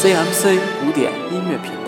CMC 古典音乐频道。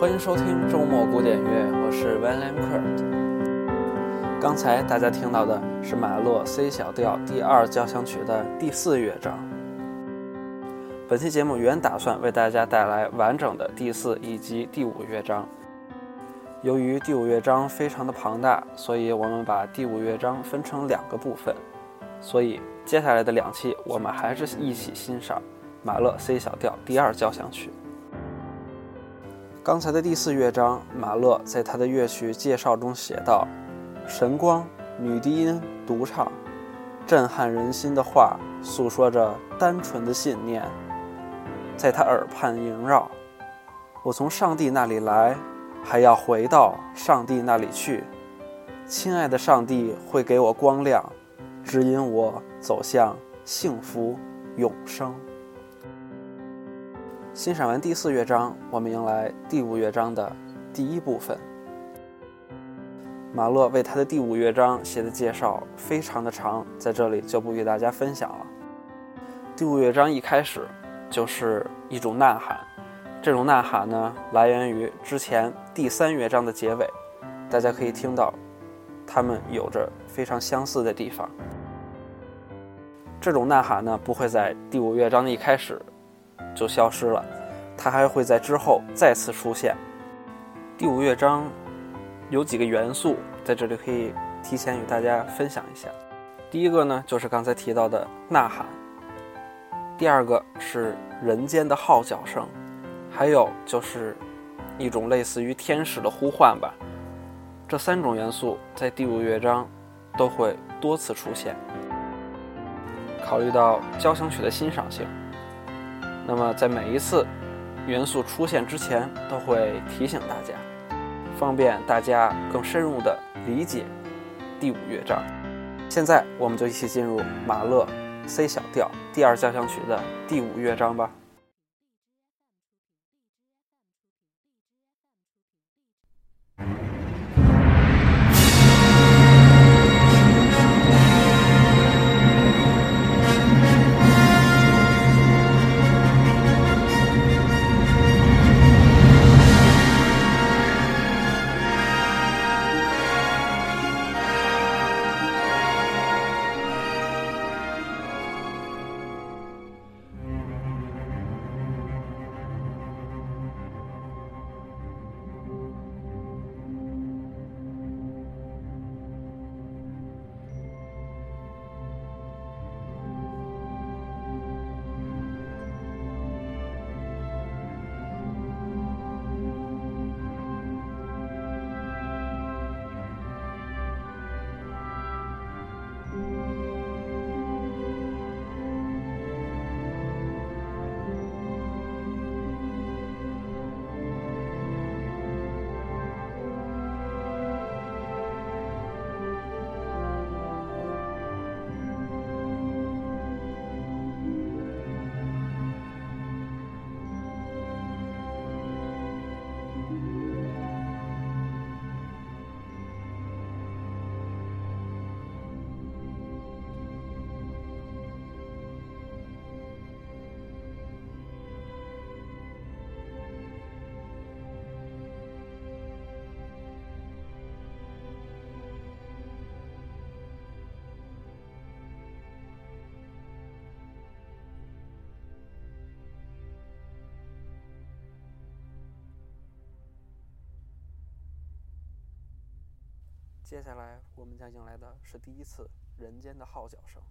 欢迎收听周末古典乐，我是 Van l a m k e r t。刚才大家听到的是马勒 C 小调第二交响曲的第四乐章。本期节目原打算为大家带来完整的第四以及第五乐章，由于第五乐章非常的庞大，所以我们把第五乐章分成两个部分。所以接下来的两期，我们还是一起欣赏马勒 C 小调第二交响曲。刚才的第四乐章，马勒在他的乐曲介绍中写道：“神光，女低音独唱，震撼人心的话，诉说着单纯的信念，在他耳畔萦绕。我从上帝那里来，还要回到上帝那里去。亲爱的上帝会给我光亮，指引我走向幸福永生。”欣赏完第四乐章，我们迎来第五乐章的第一部分。马勒为他的第五乐章写的介绍非常的长，在这里就不与大家分享了。第五乐章一开始就是一种呐喊，这种呐喊呢来源于之前第三乐章的结尾，大家可以听到，它们有着非常相似的地方。这种呐喊呢不会在第五乐章的一开始。就消失了，它还会在之后再次出现。第五乐章有几个元素，在这里可以提前与大家分享一下。第一个呢，就是刚才提到的呐喊；第二个是人间的号角声，还有就是一种类似于天使的呼唤吧。这三种元素在第五乐章都会多次出现。考虑到交响曲的欣赏性。那么，在每一次元素出现之前，都会提醒大家，方便大家更深入的理解第五乐章。现在，我们就一起进入马勒 C 小调第二交响曲的第五乐章吧。接下来，我们将迎来的是第一次人间的号角声。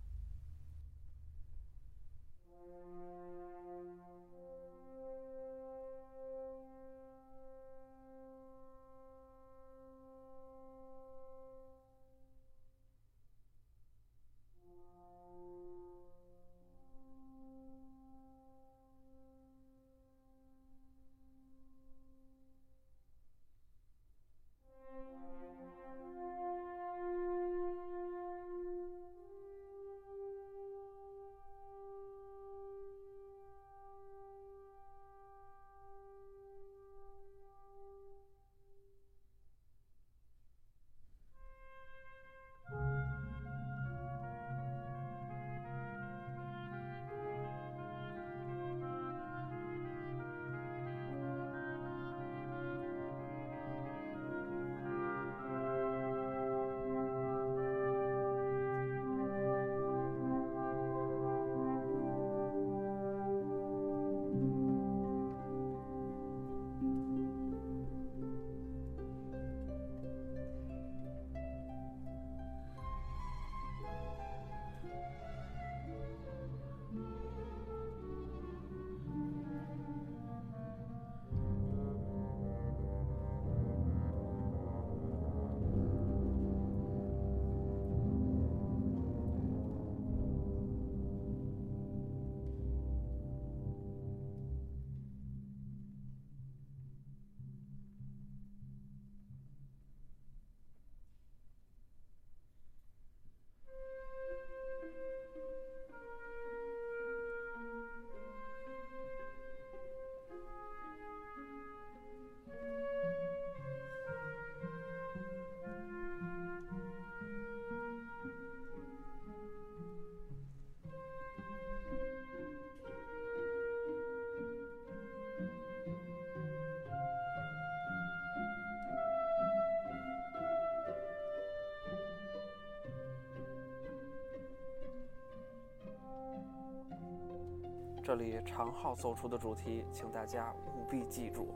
这里长号奏出的主题，请大家务必记住。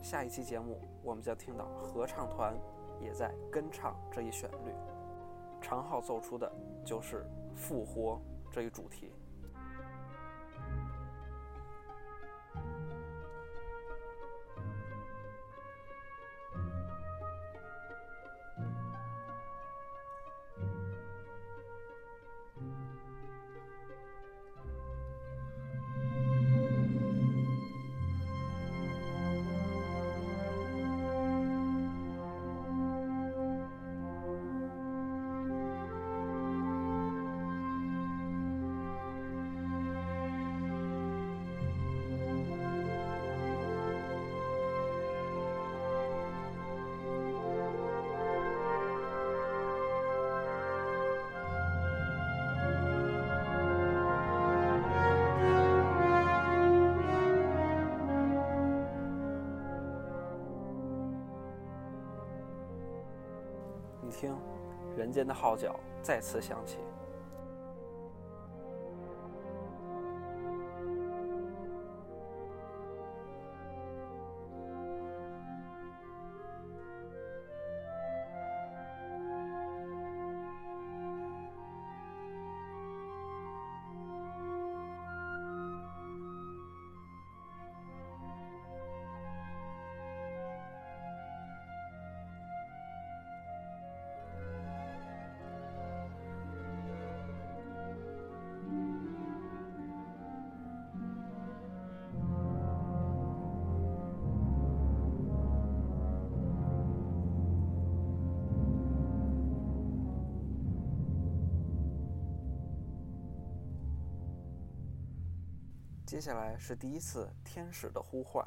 下一期节目，我们将听到合唱团也在跟唱这一旋律。长号奏出的就是复活这一主题。听，人间的号角再次响起。接下来是第一次天使的呼唤。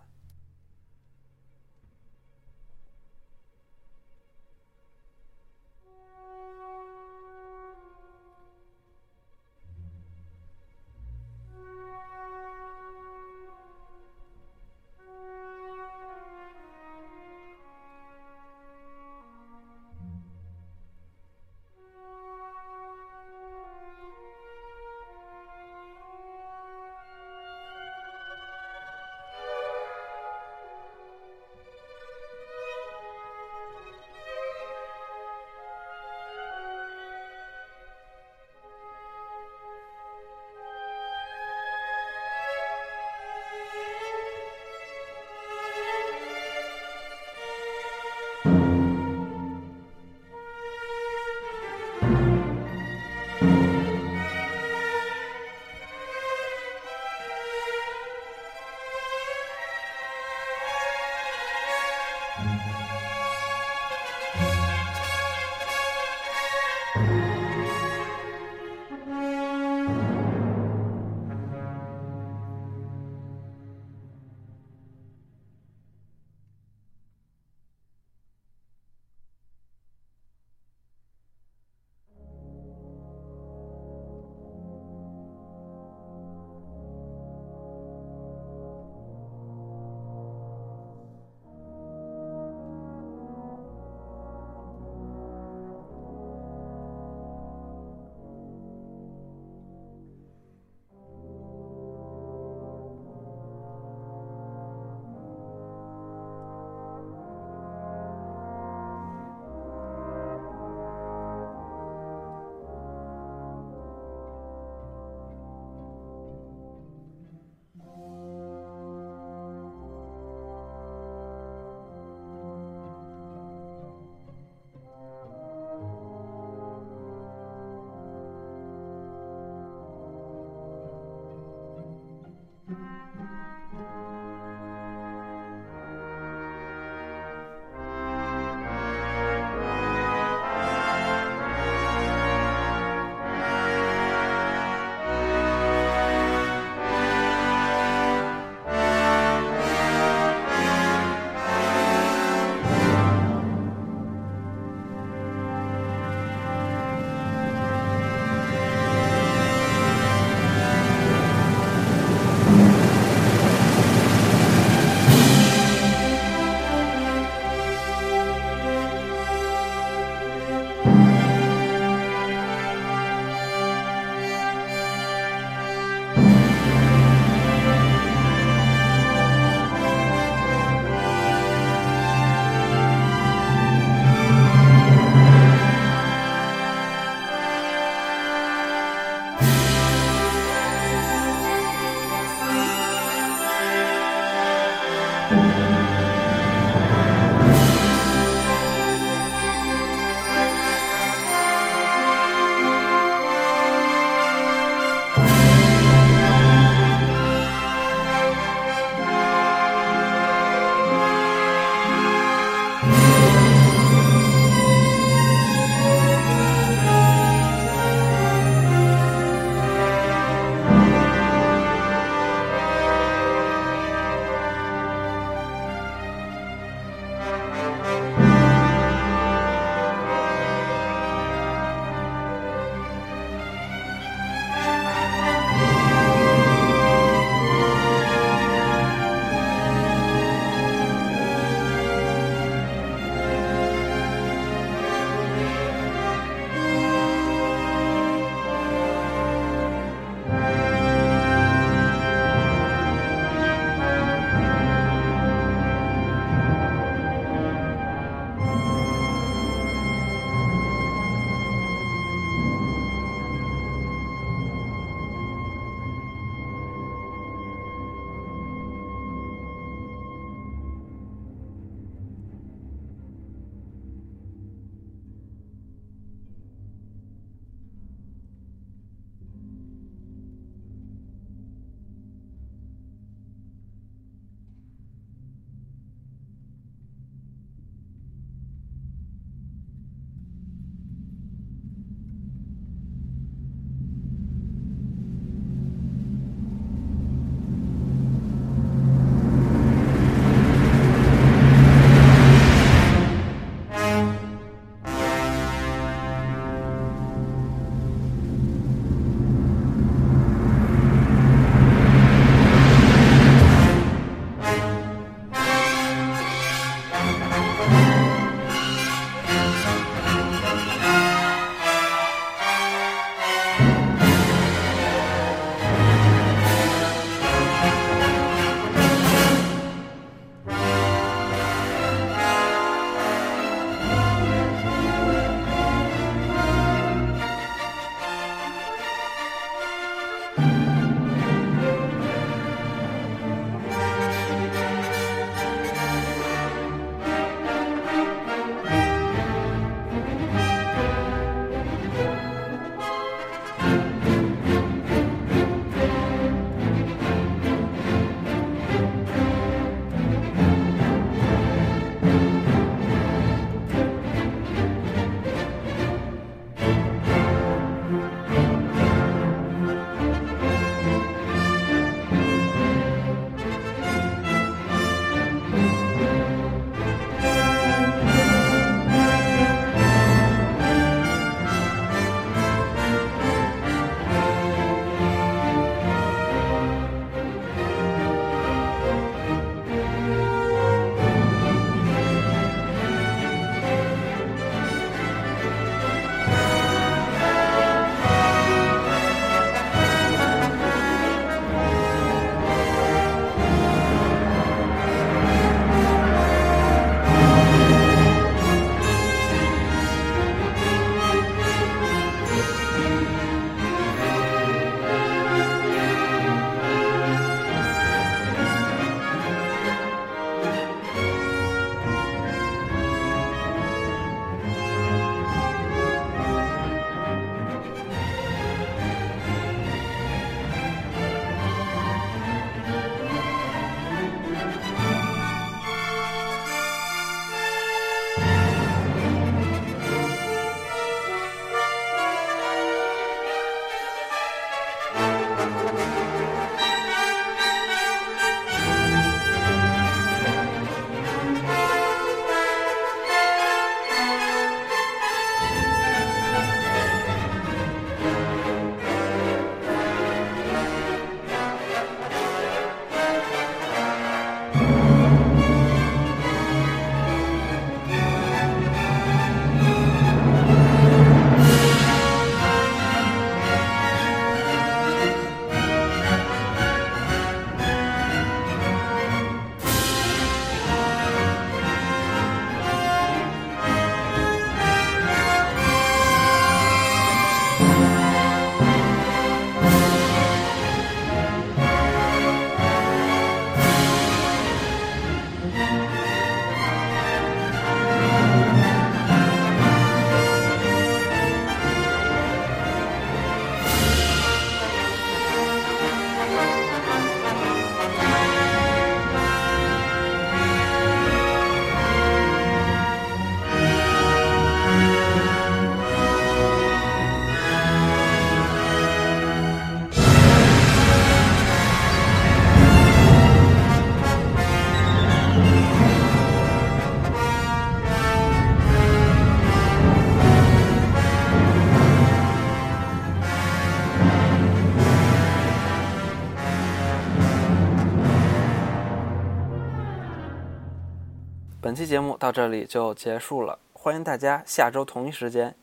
本期节目到这里就结束了，欢迎大家下周同一时间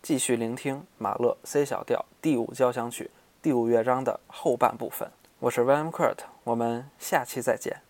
继续聆听马勒 C 小调第五交响曲第五乐章的后半部分。我是 William Kurt，我们下期再见。